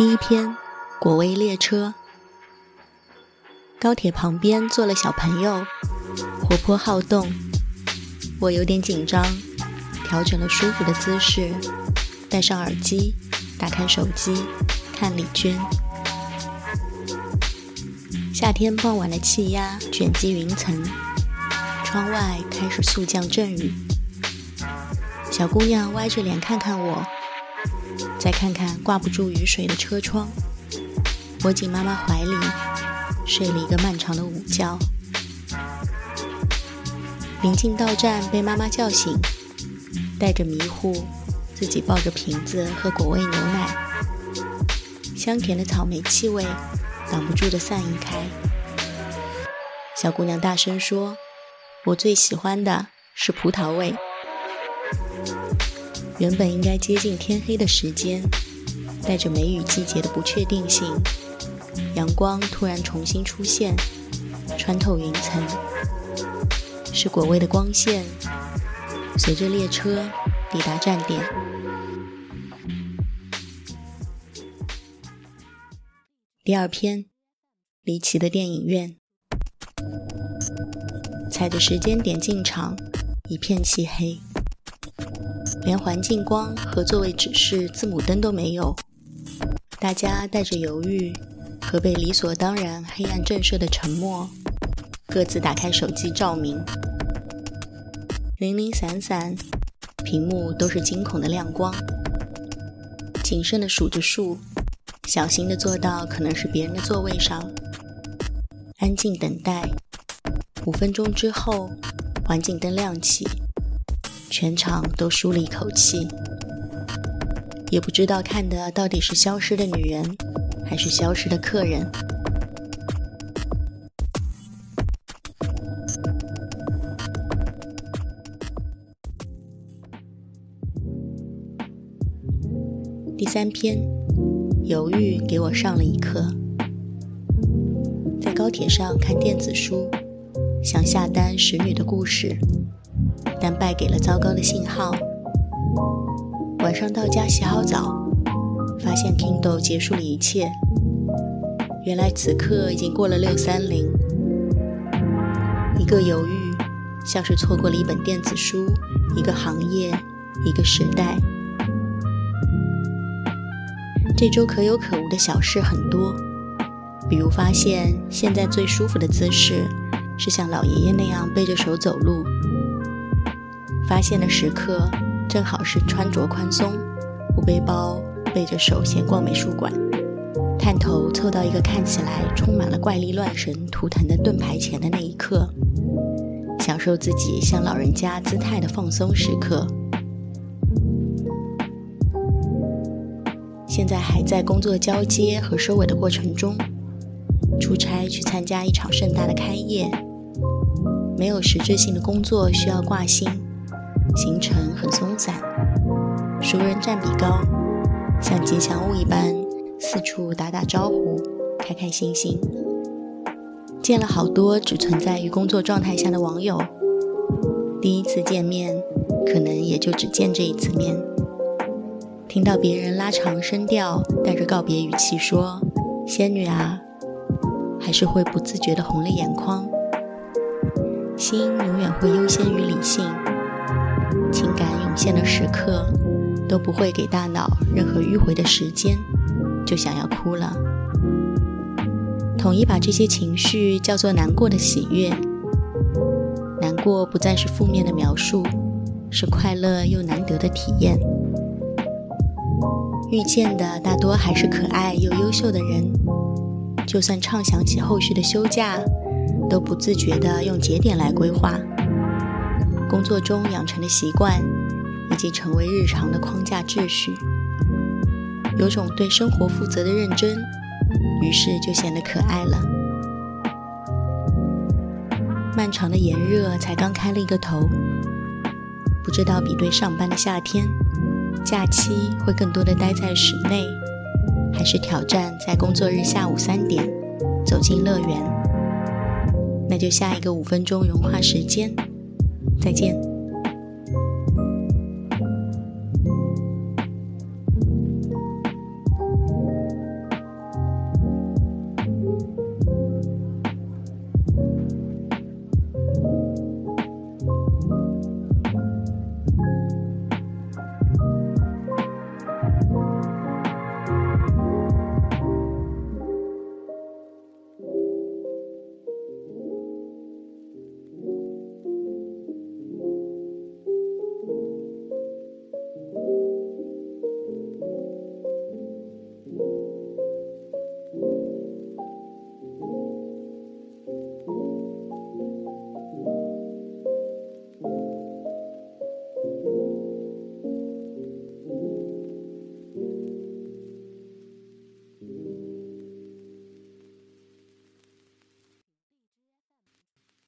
第一篇，果味列车。高铁旁边坐了小朋友，活泼好动。我有点紧张，调整了舒服的姿势，戴上耳机，打开手机，看李娟。夏天傍晚的气压卷积云层，窗外开始速降阵雨。小姑娘歪着脸看看我。再看看挂不住雨水的车窗，窝进妈妈怀里，睡了一个漫长的午觉。临近到站，被妈妈叫醒，带着迷糊，自己抱着瓶子喝果味牛奶。香甜的草莓气味挡不住的散溢开。小姑娘大声说：“我最喜欢的是葡萄味。”原本应该接近天黑的时间，带着梅雨季节的不确定性，阳光突然重新出现，穿透云层，是果味的光线，随着列车抵达站点。第二篇，离奇的电影院，踩着时间点进场，一片漆黑。连环境光和座位指示字母灯都没有，大家带着犹豫和被理所当然黑暗震慑的沉默，各自打开手机照明，零零散散，屏幕都是惊恐的亮光。谨慎地数着数，小心地坐到可能是别人的座位上，安静等待。五分钟之后，环境灯亮起。全场都舒了一口气，也不知道看的到底是消失的女人，还是消失的客人。第三篇，犹豫给我上了一课。在高铁上看电子书，想下单《使女的故事》。但败给了糟糕的信号。晚上到家洗好澡，发现 Kindle 结束了一切。原来此刻已经过了六三零。一个犹豫，像是错过了一本电子书，一个行业，一个时代。这周可有可无的小事很多，比如发现现在最舒服的姿势是像老爷爷那样背着手走路。发现的时刻，正好是穿着宽松、不背包、背着手闲逛美术馆，探头凑到一个看起来充满了怪力乱神图腾的盾牌前的那一刻，享受自己像老人家姿态的放松时刻。现在还在工作交接和收尾的过程中，出差去参加一场盛大的开业，没有实质性的工作需要挂心。行程很松散，熟人占比高，像吉祥物一般四处打打招呼，开开心心。见了好多只存在于工作状态下的网友，第一次见面可能也就只见这一次面。听到别人拉长声调，带着告别语气说“仙女啊”，还是会不自觉地红了眼眶。心永远会优先于理性。情感涌现的时刻，都不会给大脑任何迂回的时间，就想要哭了。统一把这些情绪叫做难过的喜悦。难过不再是负面的描述，是快乐又难得的体验。遇见的大多还是可爱又优秀的人，就算畅想起后续的休假，都不自觉地用节点来规划。工作中养成的习惯，以及成为日常的框架秩序，有种对生活负责的认真，于是就显得可爱了。漫长的炎热才刚开了一个头，不知道比对上班的夏天，假期会更多的待在室内，还是挑战在工作日下午三点走进乐园？那就下一个五分钟融化时间。再见。